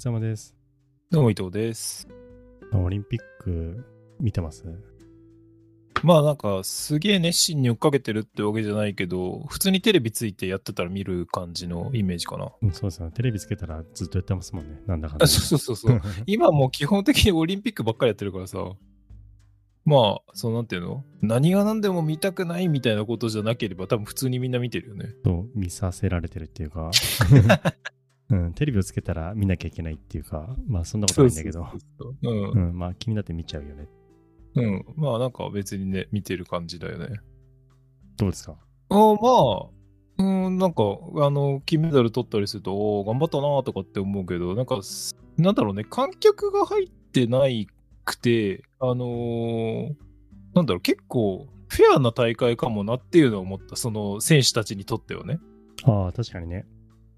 松山です。どうも伊藤です。オリンピック見てます？まあなんかすげえ熱心に追っかけてるってわけじゃないけど、普通にテレビついてやってたら見る感じのイメージかな。うんそうですよね。テレビつけたらずっとやってますもんね。なんだかんだあ。そうそうそう。今もう基本的にオリンピックばっかりやってるからさ。まあ、そうなんていうの？何が何でも見たくないみたいなことじゃなければ多分普通にみんな見てるよね。そう見させられてるっていうか、うん、テレビをつけたら見なきゃいけないっていうか、まあそんなことないんだけど、そうんうん、まあ気になって見ちゃうよね。うん。まあなんか別にね、見てる感じだよね。どうですか？あまあ、うん、なんか、あの、金メダル取ったりすると、おー頑張ったなとかって思うけど、なんか、すなんだろうね、観客が入ってないくて、あのーなんだろう、結構、フェアな大会かもなっていうのを思った、その選手たちにとってはね。ああ、確かにね。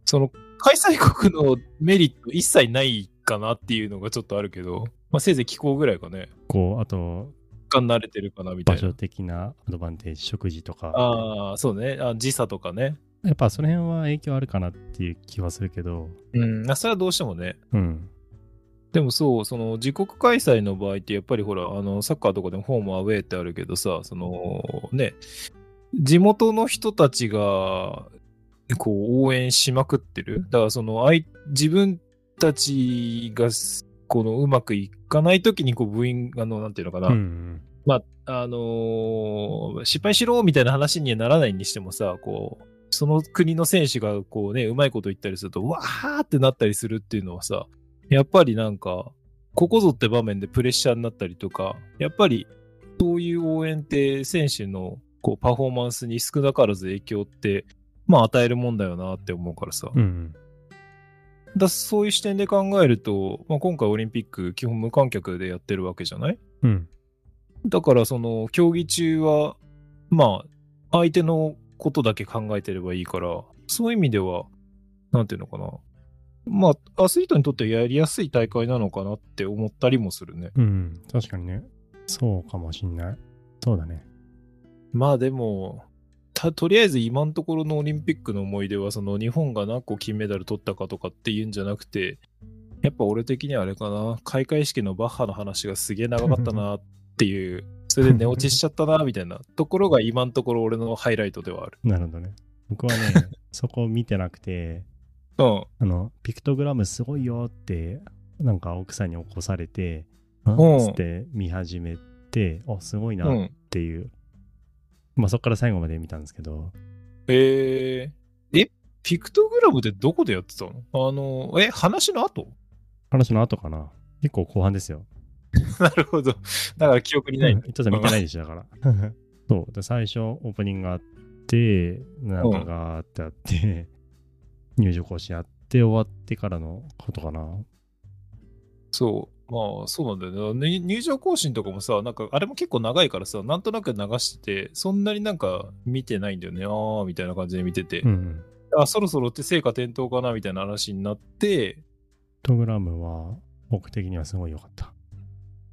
その、開催国のメリット一切ないかなっていうのがちょっとあるけど、まあ、せいぜい気候ぐらいかね、こう、あと、が慣れてるかなみたいな場所。的なアドバンテージ、食事とか、ああ、そうね、あ時差とかね。やっぱその辺は影響あるかなっていう気はするけど、うん、あそれはどうしてもね、うん。でもそう、その自国開催の場合ってやっぱりほら、あの、サッカーとかでもホームアウェーってあるけどさ、そのね、地元の人たちが、こう応援しまくってる？だからその、あい自分たちが、このうまくいかないときに、こう部員、あの、なんていうのかな、うん。まあ、あのー失敗しろみたいな話にはならないにしてもさ、こう、その国の選手がこうね、うまいこと言ったりすると、わーってなったりするっていうのはさ、やっぱりなんか、ここぞって場面でプレッシャーになったりとか、やっぱりそういう応援って選手のこうパフォーマンスに少なからず影響って、まあ与えるもんだよなって思うからさ。うん。だそういう視点で考えると、まあ、今回オリンピック基本無観客でやってるわけじゃない？うん。だからその競技中はまあ相手のことだけ考えてればいいからそういう意味ではなんていうのかなまあアスリートにとってやりやすい大会なのかなって思ったりもするねうん。確かにね。そうかもしんない。そうだね。まあでもたとりあえず今のところのオリンピックの思い出はその日本が何個金メダル取ったかとかっていうんじゃなくてやっぱ俺的にはあれかな開会式のバッハの話がすげえ長かったなっていうそれで寝落ちしちゃったなみたいなところが今のところ俺のハイライトではあるなるほどね。僕はね、そこ見てなくて、うんあの、ピクトグラムすごいよって、なんか奥さんに起こされて、あうんつって見始めて、あ、すごいなっうんていう。まあそこから最後まで見たんですけど、えー、えピクトグラムってどこでやってたの？あのえ話の後？話の後かな。結構後半ですよ。なるほどだから記憶にないんだうん伊藤さん見てないでしょ、だから。そう。で、最初オープニングがあって、なんかがーってあって、入場行進あって、終わってからのことかな。そう。まあ、そうなんだよね。入入場行進とかもさ、なんか、あれも結構長いからさ、なんとなく流してて、そんなになんか見てないんだよね。あーみたいな感じで見てて、うん。あ、そろそろって成果点灯かなみたいな話になって、トグラムは僕的にはすごい良かった。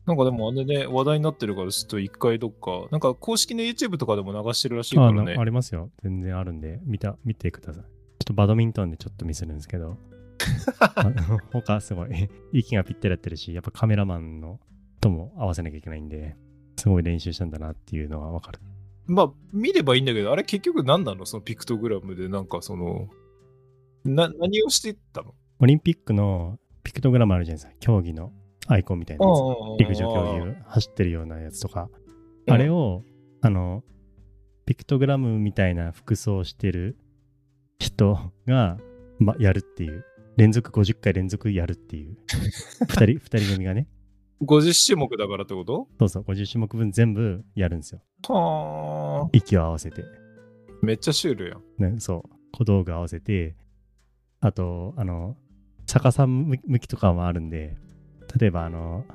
なんかでもあれね、話題になってるから、ちょっと一回どっか、なんか公式の YouTube とかでも流してるらしいかあらね。なありますよ。全然あるんで、見た、見てください。ちょっとバドミントンでちょっとミスるんですけど、あ の他すごい、息がぴったりやってるし、やっぱカメラマンのとも合わせなきゃいけないんで、すごい練習したんだなっていうのがわかる。まあ、見ればいいんだけど、あれ結局何なの？そのピクトグラムで、なんかその、な、何をしてたの？オリンピックのピクトグラムあるじゃないですか。競技のアイコンみたいなやつ。陸上競技を走ってるようなやつとか、あれを。を、あの、ピクトグラムみたいな服装をしてる人が、ま、やるっていう。連続50回連続やるっていう。二人、二人組がね。50種目だからってこと？そうそう、50種目分全部やるんですよ。はあ。息を合わせて。めっちゃシュールやん。ね、そう。小道具合わせて、あと、あの、逆さ向きとかもあるんで、例えばあの、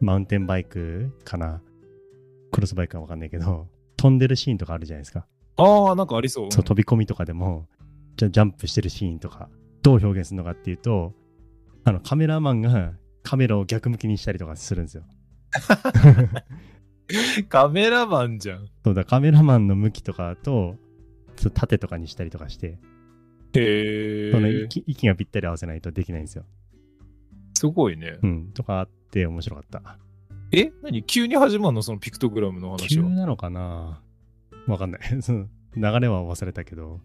マウンテンバイクかな、クロスバイクかわかんないけど、飛んでるシーンとかあるじゃないですか。ああ、なんかありそう。そう、飛び込みとかでも、じゃジャンプしてるシーンとか、どう表現するのかっていうと、あの、カメラマンがカメラを逆向きにしたりとかするんですよ。カメラマンじゃん。そうだ、カメラマンの向きとかと、ちょっと縦とかにしたりとかして、へえ。その息息がぴったり合わせないとできないんですよ。すごいね。うん、とかあって面白かった。え？何？急に始まるの？そのピクトグラムの話は。急なのかな？わかんない。その流れは忘れたけど、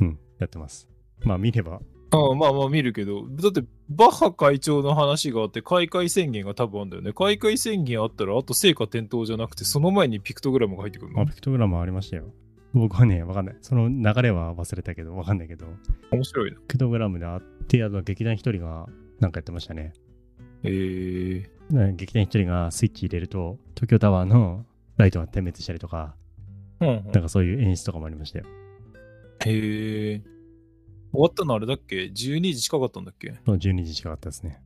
うん、やってます。まあ見れば、ああまあまあ見るけど、だってバッハ会長の話があって、開会宣言が多分あるんだよね。開会宣言あったら、あと成果点灯じゃなくて、その前にピクトグラムが入ってくるの？まあ、ピクトグラムはありましたよ。僕はね、わかんない。その流れは忘れたけど、わかんないけど、面白いな。ピクトグラムであって、あと劇団一人がなんかやってましたね。えー、ね劇団一人がスイッチ入れると、東京タワーのライトが点滅したりとか、うんうんなんかそういう演出とかもありましたよ。へえ。終わったのあれだっけ ?12 時近かったんだっけ？その12時近かったですね。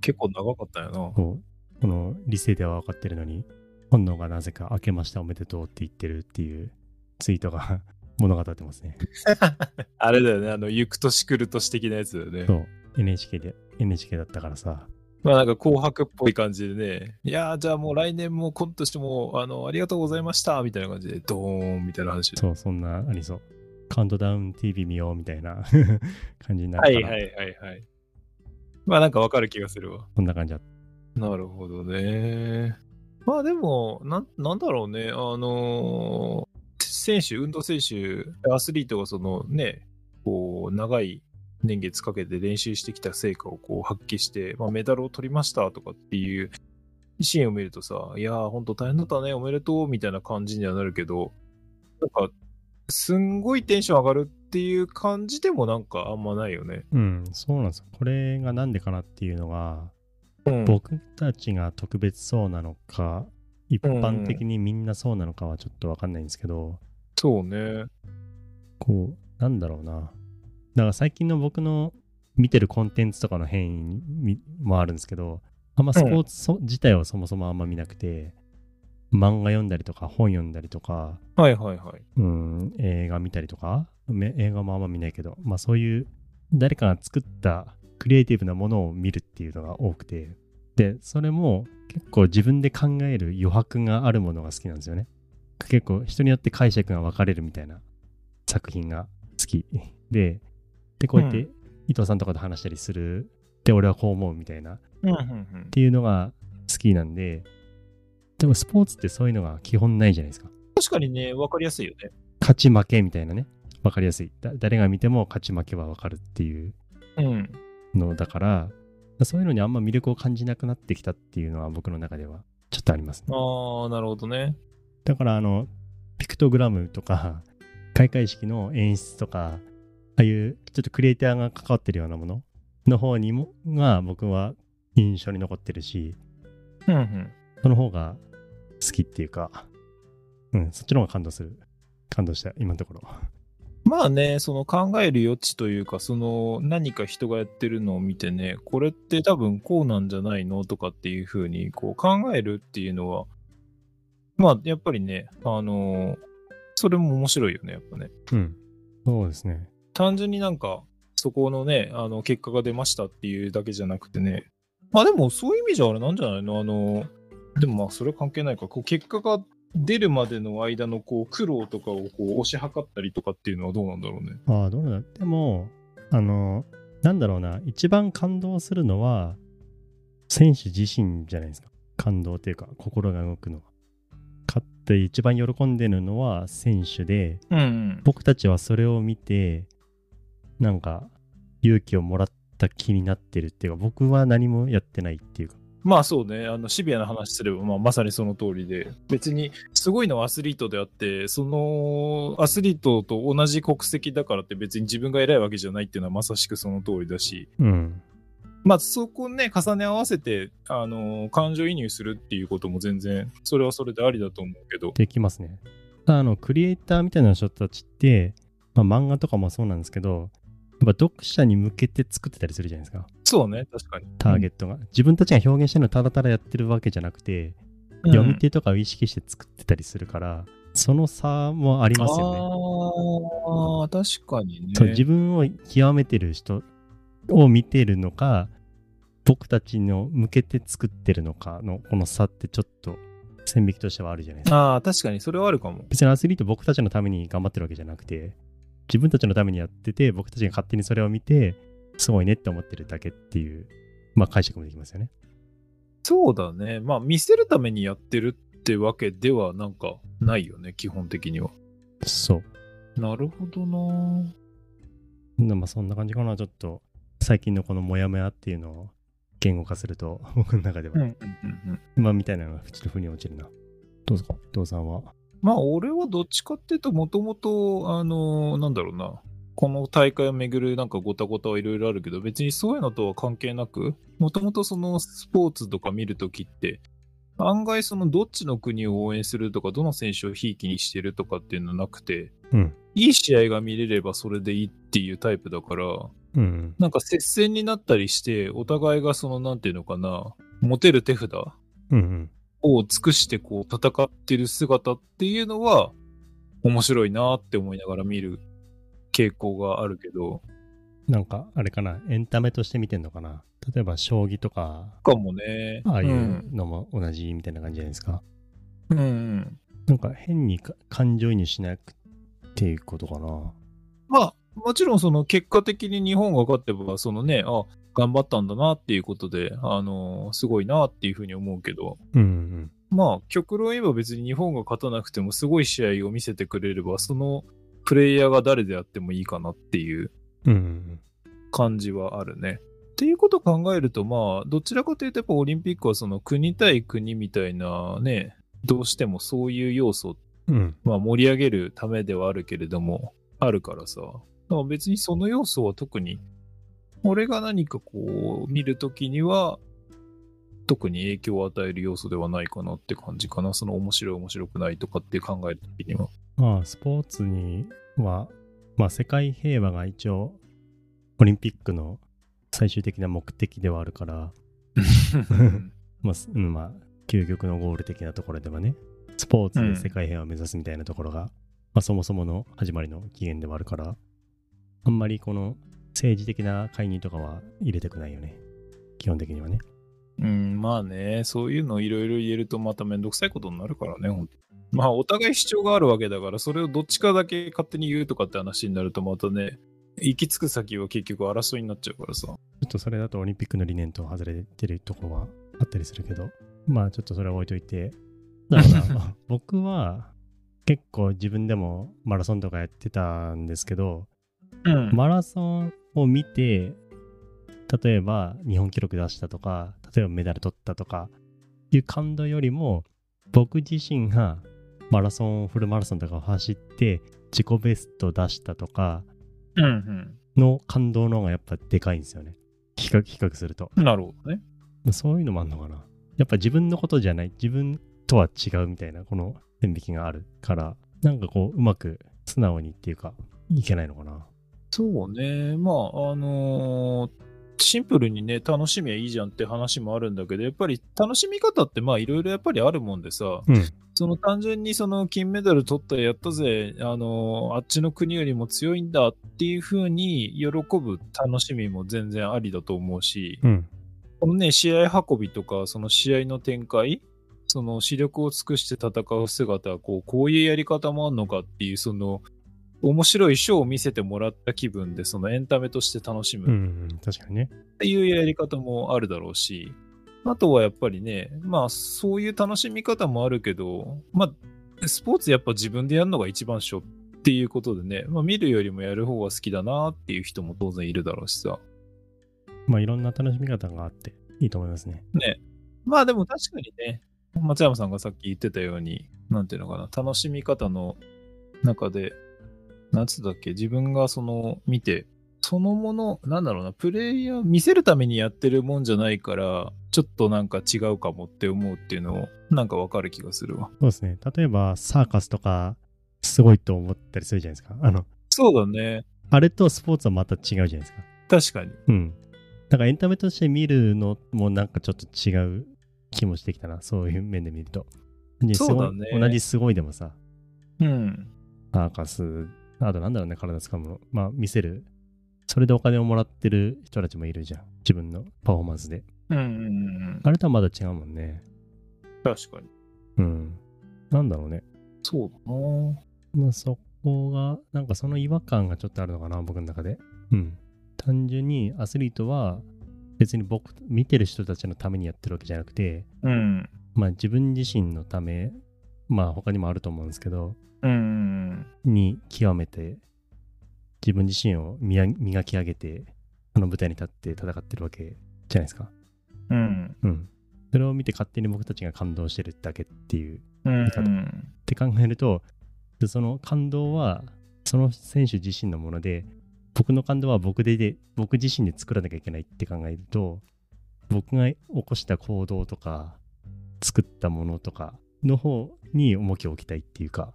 結構長かったよな。こう、この理性では分かってるのに、本能がなぜか明けましたおめでとうって言ってるっていうツイートが 物語ってますね。あれだよね、あの、行く年来る年的なやつだよねそ。う、NHK で、NHK だったからさ、まあなんか紅白っぽい感じでね、いやーじゃあもう来年も今年もあのありがとうございましたみたいな感じでドーンみたいな話で。そう、そんなありそう。カウントダウン TV 見ようみたいな 感じになるはいはいはいはい。まあなんかわかる気がするわ。そんな感じだった。なるほどね。まあでも、なんなんだろうね、あのー選手、運動選手、アスリートがそのね、こう、長い年月かけて練習してきた成果をこう発揮して、まあ、メダルを取りましたとかっていうシーンを見るとさ、いやー、ほんと大変だったね、おめでとうみたいな感じにはなるけど、なんか、すんごいテンション上がるっていう感じでもなんかあんまないよね。うん、そうなんですよ。これがなんでかなっていうのが、うん僕たちが特別そうなのか、一般的にみんなそうなのかはちょっとわかんないんですけど、そうね。こう、なんだろうな。だから最近の僕の見てるコンテンツとかの変異にもあるんですけど、あんまスポーツそ、自体はそもそもあんま見なくて、漫画読んだりとか本読んだりとか、はいはいはい。うん、映画見たりとか、め映画もあんま見ないけど、まあそういう誰かが作ったクリエイティブなものを見るっていうのが多くて、で、それも結構自分で考える余白があるものが好きなんですよね。結構人によって解釈が分かれるみたいな作品が好き。で、で、こうやってう伊藤さんとかと話したりする、で、俺はこう思うみたいな。っうんうんうん。ていうのが好きなんで、でもスポーツってそういうのが基本ないじゃないですか。確かにね、わかりやすいよね。勝ち負けみたいなね、分かりやすい。だ誰が見ても勝ち負けは分かるっていううん。のだから、そういうのにあんま魅力を感じなくなってきたっていうのは僕の中ではちょっとありますね。ああ、なるほどね。だからあの、ピクトグラムとか、開会式の演出とか、ああいうちょっとクリエイターが関わってるようなものの方にも、が僕は印象に残ってるし、うんうん。その方が好きっていうか、うん、そっちの方が感動する。感動した、今のところ。まあね、その考える余地というか、その何か人がやってるのを見てね、これって多分こうなんじゃないのとかっていうふうにこう考えるっていうのは、まあやっぱりね、あのそれも面白いよね、やっぱね。うん。そうですね。単純になんか、そこのね、あの結果が出ましたっていうだけじゃなくてね、まあでもそういう意味じゃあれなんじゃないの？あの、でもまあそれ関係ないか、こう結果が出るまでの間のこう苦労とかをこう推し量ったりとかっていうのはどうなんだろうね。ああ、どうなんだ。でも、あの、なんだろうな、一番感動するのは、選手自身じゃないですか。感動っていうか、心が動くのは。勝って一番喜んでるのは選手で、うん、うん。僕たちはそれを見て、なんか、勇気をもらった気になってるっていうか、僕は何もやってないっていうか、まあそうね、あのシビアな話すれば、まあ、まさにその通りで、別にすごいのはアスリートであって、そのアスリートと同じ国籍だからって別に自分が偉いわけじゃないっていうのはまさしくその通りだし、うん。まあそこね、重ね合わせて、あの感情移入するっていうことも全然、それはそれでありだと思うけど、できますね。あの、クリエイターみたいな人たちって、まあ、漫画とかもそうなんですけど、やっぱ読者に向けて作ってたりするじゃないですか。そうね、確かに。ターゲットが。自分たちが表現してるのをただただやってるわけじゃなくて、うん読み手とかを意識して作ってたりするから、その差もありますよね。ああ、確かにね。そう自分を極めてる人を見てるのか、僕たちの向けて作ってるのかのこの差ってちょっと線引きとしてはあるじゃないですか。ああ、確かにそれはあるかも。別にアスリート僕たちのために頑張ってるわけじゃなくて、自分たちのためにやってて、僕たちが勝手にそれを見て、すごいねって思ってるだけっていうまあ解釈もできますよね。そうだね。まあ、見せるためにやってるってわけではなんかないよね、基本的には。そう。なるほどなでまあそんな感じかな。ちょっと最近のこのモヤモヤっていうのを言語化すると、僕の中では、うんうんうんうん。まあみたいなのがちょっと腑に落ちるな。どうですか伊藤さんは？まあ、俺はどっちかっていうと、もともと、あのなんだろうな。この大会をめぐるなんかごたごたはいろいろあるけど、別にそういうのとは関係なく、もともとそのスポーツとか見るときって、案外そのどっちの国を応援するとか、どの選手をひいきにしてるとかっていうのなくて、うん。いい試合が見れればそれでいいっていうタイプだから、うん。なんか接戦になったりして、お互いがその、なんていうのかな、持てる手札。を尽くしてこう戦ってる姿っていうのは面白いなって思いながら見る傾向があるけど、なんかあれかな。エンタメとして見てんのかな。例えば将棋とか、かもね。ああいうのも同じみたいな感じじゃないですか。うん。うん。なんか変にか感情移入しなくていうことかな。まあ、もちろんその結果的に日本が勝ってば、そのね、あ、頑張ったんだなっていうことで、あのすごいなっていうふうに思うけど、うんうん。まあ、極論言えば別に日本が勝たなくてもすごい試合を見せてくれれば、そのプレイヤーが誰であってもいいかなっていう感じはあるね。っていうことを考えると、まあ、どちらかというと、やっぱオリンピックはその国対国みたいなね、どうしてもそういう要素、うん。まあ盛り上げるためではあるけれども、あるからさ。か別にその要素は特に、俺が何かこう、見るときには、特に影響を与える要素ではないかなって感じかな。その面白い面白くないとかって考えるときには。まあ、スポーツには、まあ、世界平和が一応、オリンピックの最終的な目的ではあるから、まあ、すうん、まあ、究極のゴール的なところではね、スポーツで世界平和を目指すみたいなところが、まあ、そもそもの始まりの起源ではあるから、あんまりこの政治的な介入とかは入れたくないよね。基本的にはね。うん、まあね、そういうのいろいろ言えるとまためんどくさいことになるからね、ほんと まあ、お互い主張があるわけだから、それをどっちかだけ勝手に言うとかって話になるとまたね、行き着く先は結局争いになっちゃうからさ。ちょっとそれだとオリンピックの理念と外れてるところはあったりするけど、まあちょっとそれは置いといて、だから僕は結構自分でもマラソンとかやってたんですけど、うんマラソンを見て、例えば日本記録出したとか、例えばメダル取ったとかいう感動よりも、僕自身がマラソン、フルマラソンとかを走って自己ベスト出したとかうんの感動の方がやっぱでかいんですよね。比較、比較すると。うん。なるほどね。まあそういうのもあんのかな。やっぱ自分のことじゃない、自分とは違うみたいな、この線引きがあるから、なんかこう、うまく素直にっていうか、いけないのかな。そうね。まあ、あのーシンプルにね、楽しみはいいじゃんって話もあるんだけど、やっぱり楽しみ方ってまあいろいろやっぱりあるもんでさ、うんその単純にその金メダル取ったやったぜ、あのーあっちの国よりも強いんだっていう風に喜ぶ楽しみも全然ありだと思うし、うん。このね、試合運びとか、その試合の展開、その視力を尽くして戦う姿は、こう、こういうやり方もあんのかっていう、その、面白いショーを見せてもらった気分で、そのエンタメとして楽しうむっん、確かにね。ていうやり方もあるだろうし、あとはやっぱりね、まあ、そういう楽しみ方もあるけど、まあ、スポーツやっぱ自分でやるのが一番っしょっていうことでね、まあ、見るよりもやる方が好きだなっていう人も当然いるだろうしさ。まあいろんな楽しみ方があっていいと思いますね。ね。まあでも確かにね、松山さんがさっき言ってたように、なんていうのかな、楽しみ方の中で、なんつったっけ、自分がその見て、そのもの、なんだろうな、プレイヤー見せるためにやってるもんじゃないから、ちょっとなんか違うかもって思うっていうのを、なんかわかる気がするわ。そうですね。例えばサーカスとか、すごいと思ったりするじゃないですか。あの、そうだね。あれとスポーツはまた違うじゃないですか。確かに。うん。だからエンタメとして見るのもなんかちょっと違う気もしてきたな。そういう面で見ると。ねそうだね同じすごいでもさ、うん。サーカス、あとなんだろうね、体使うもの。まあ見せる。それでお金をもらってる人たちもいるじゃん。自分のパフォーマンスで。うんうんうんうん。あれとはまだ違うもんね。確かに。うん。なんだろうね。そうだなまあそこが、なんかその違和感がちょっとあるのかな、僕の中で。うん。単純にアスリートは別に僕、見てる人たちのためにやってるわけじゃなくて、うん。まあ自分自身のため、まあ他にもあると思うんですけど、うん。に極めて自分自身を磨磨き上げて、あの舞台に立って戦ってるわけじゃないですか。うん。うん。それを見て勝手に僕たちが感動してるだけっていううん。って考えると、でその感動はその選手自身のもので、僕の感動は僕でで、僕自身で作らなきゃいけないって考えると、僕が起こした行動とか、作ったものとかの方に重きを置きたいっていうか、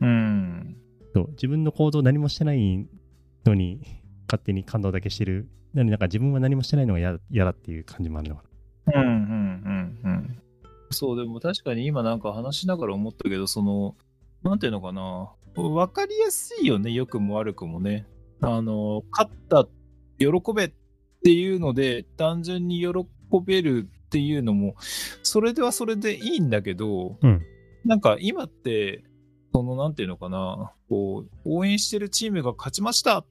うん。そう自分の行動何もしてないのに、勝手に感動だけしてる。なのになんか自分は何もしてないのが嫌嫌だっていう感じもあるのかうん。うん。うん。うん。そう、でも確かに今なんか話しながら思ったけど、その、なんていうのかな。わかりやすいよね、良くも悪くもね。あの、勝った、喜べっていうので、単純に喜べるっていうのも、それではそれでいいんだけど、うんなんか今って、その、なんていうのかな、こう、応援してるチームが勝ちました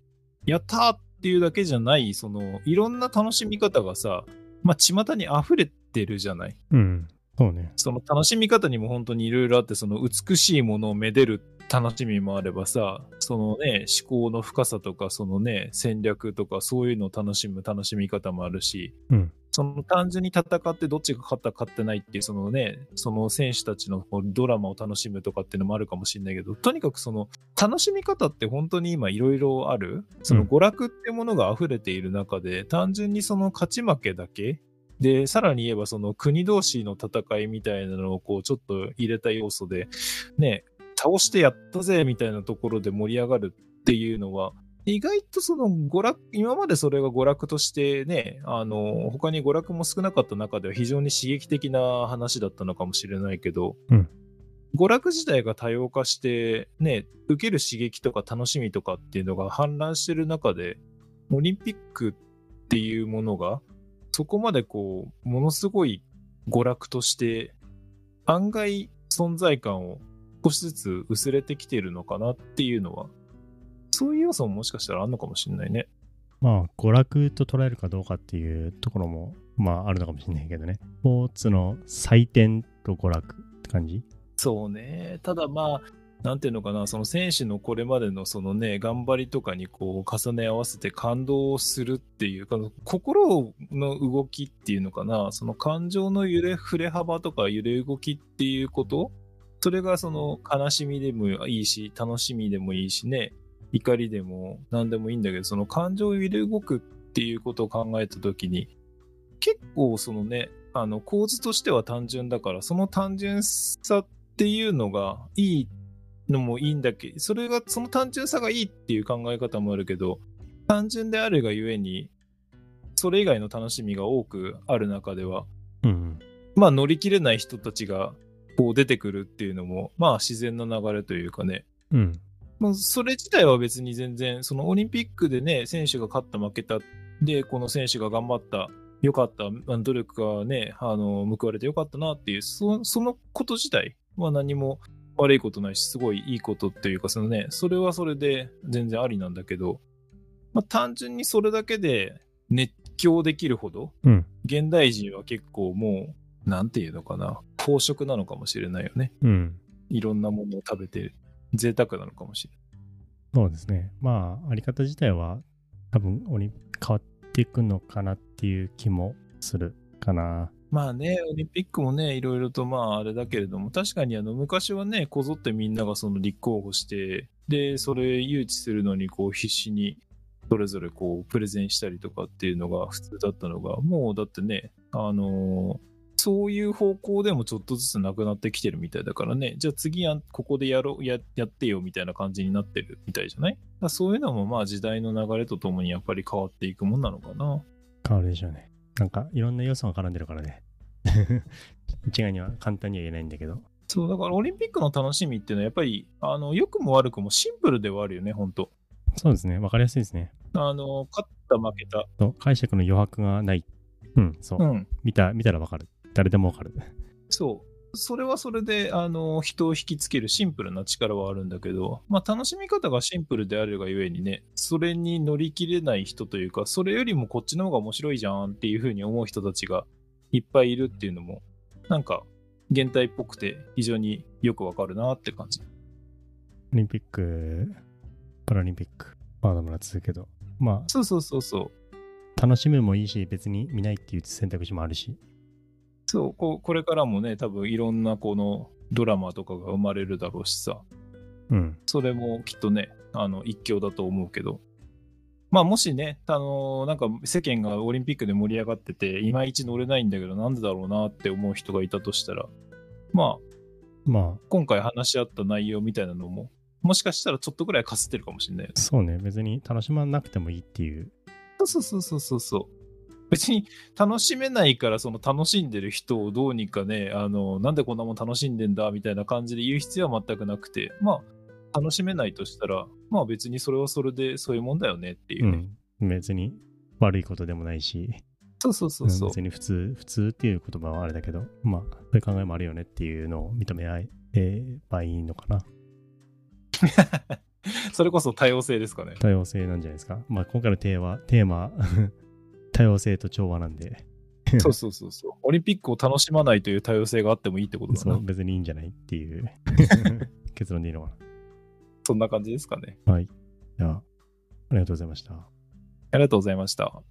やったーっていうだけじゃない、その、いろんな楽しみ方がさ、まあ、巷に溢れてるじゃない？な。うん。そうね。その楽しみ方にも本当にいろいろあって、その美しいものをめでる楽しみもあればさ、そのね、思考の深さとか、そのね、戦略とか、そういうのを楽しむ楽しみ方もあるし、うんその単純に戦ってどっちが勝った勝ってないっていう、そのね、その選手たちのドラマを楽しむとかっていうのもあるかもしれないけど、とにかくその楽しみ方って本当に今いろいろある、そのうん娯楽ってものが溢れている中で、単純にその勝ち負けだけ。で、さらに言えばその国同士の戦いみたいなのをこうちょっと入れた要素で、ね、倒してやったぜみたいなところで盛り上がるっていうのは、意外とその娯楽、今までそれが娯楽としてね、あの、他に娯楽も少なかった中では非常に刺激的な話だったのかもしれないけど、うん。娯楽自体が多様化して、ね、受ける刺激とか楽しみとかっていうのが氾濫してる中で、オリンピックっていうものが、そこまでこう、ものすごい娯楽として、案外存在感を少しずつ薄れてきてるのかなっていうのは、そういう要素ももしかしたらあるのかもしれないね。まあ、娯楽と捉えるかどうかっていうところも、まあ、あるのかもしれないけどね。スポーツの祭典と娯楽って感じ？そうね。ただまあ、なんていうのかな、その選手のこれまでのそのね、頑張りとかにこう重ね合わせて感動するっていうか、心の動きっていうのかな、その感情の揺れ、触れ幅とか揺れ動きっていうことそれがその悲しみでもいいし、楽しみでもいいしね、怒りでも何でもいいんだけど、その感情揺れ動くっていうことを考えたときに、結構そのね、あの構図としては単純だから、その単純さっていうのがいいのもいいんだけど、それが、その単純さがいいっていう考え方もあるけど、単純であるがゆえに、それ以外の楽しみが多くある中では、うん。まあ乗り切れない人たちがこう出てくるっていうのも、まあ自然な流れというかね、うん。まあ、それ自体は別に全然、そのオリンピックでね、選手が勝った負けた、で、この選手が頑張った、良かった、努力がね、あの、報われて良かったなっていう、そそのこと自体は何も悪いことないし、すごいいいことっていうか、そのね、それはそれで全然ありなんだけど、まあ単純にそれだけで熱狂できるほど、うん。現代人は結構もう、なんていうのかな、飽食なのかもしれないよね。うん。いろんなものを食べて、贅沢なのかもしれない。そうですね。まあ、あり方自体は多分、オリン変わっていくのかなっていう気もするかな。まあね、オリンピックもね、いろいろとまああれだけれども、確かにあの昔はね、こぞってみんながその立候補して、で、それ誘致するのにこう必死にそれぞれこうプレゼンしたりとかっていうのが普通だったのが、もうだってね、あのーそういう方向でもちょっとずつなくなってきてるみたいだからね、じゃあ次やここでやろうや、やってよみたいな感じになってるみたいじゃない？だそういうのもまあ時代の流れとともにやっぱり変わっていくもんなのかな。変わるでしょうね。なんか、いろんな要素が絡んでるからね。一概には簡単には言えないんだけど。そう、だからオリンピックの楽しみっていうのはやっぱり、あの、良くも悪くもシンプルではあるよね、本当そうですね。わかりやすいですね。あの、勝った負けた。解釈の余白がない。うん、そう。うん。見た、見たらわかる。誰でもわかる。そう。それはそれで、あの、人を引きつけるシンプルな力はあるんだけど、まあ、楽しみ方がシンプルであるがゆえにね、それに乗り切れない人というか、それよりもこっちの方が面白いじゃんっていうふうに思う人たちがいっぱいいるっていうのも、なんか、現代っぽくて非常によくわかるなって感じ。オリンピック、パラリンピック、まだまだ続くけど、まそうそうそうそう。あ、楽しむもいいし、別に見ないっていう選択肢もあるし、そうこ、これからもね、多分いろんなこのドラマとかが生まれるだろうしさ、うん。それもきっとね、あの、一興だと思うけど。まあ、もしね、あのなんか世間がオリンピックで盛り上がってて、いまいち乗れないんだけど、なんでだろうなって思う人がいたとしたら、まあ、ま今回話し合った内容みたいなのも、もしかしたらちょっとぐらいかすってるかもしれないよねあ、そうね、別に楽しまなくてもいいっていう。そうそうそうそうそう。別に楽しめないから、その楽しんでる人をどうにかね、あの、なんでこんなもん楽しんでんだみたいな感じで言う必要は全くなくて、まあ、楽しめないとしたら、まあ別にそれはそれでそういうもんだよねっていううね。ん。別に悪いことでもないし、そうそうそうそう。別に普通、普通っていう言葉はあれだけど、まあ、そういう考えもあるよねっていうのを認め合えばいいのかな。それこそ多様性ですかね。多様性なんじゃないですか。まあ、今回のテーマ、テーマ、多様性と調和なんで、そうそうそうそう。オリンピックを楽しまないという多様性があってもいいってことだな。別にいいんじゃないっていう 結論でいいのかそんな感じですかね。な。はい。じゃあ、ありがとうございました。ありがとうございました。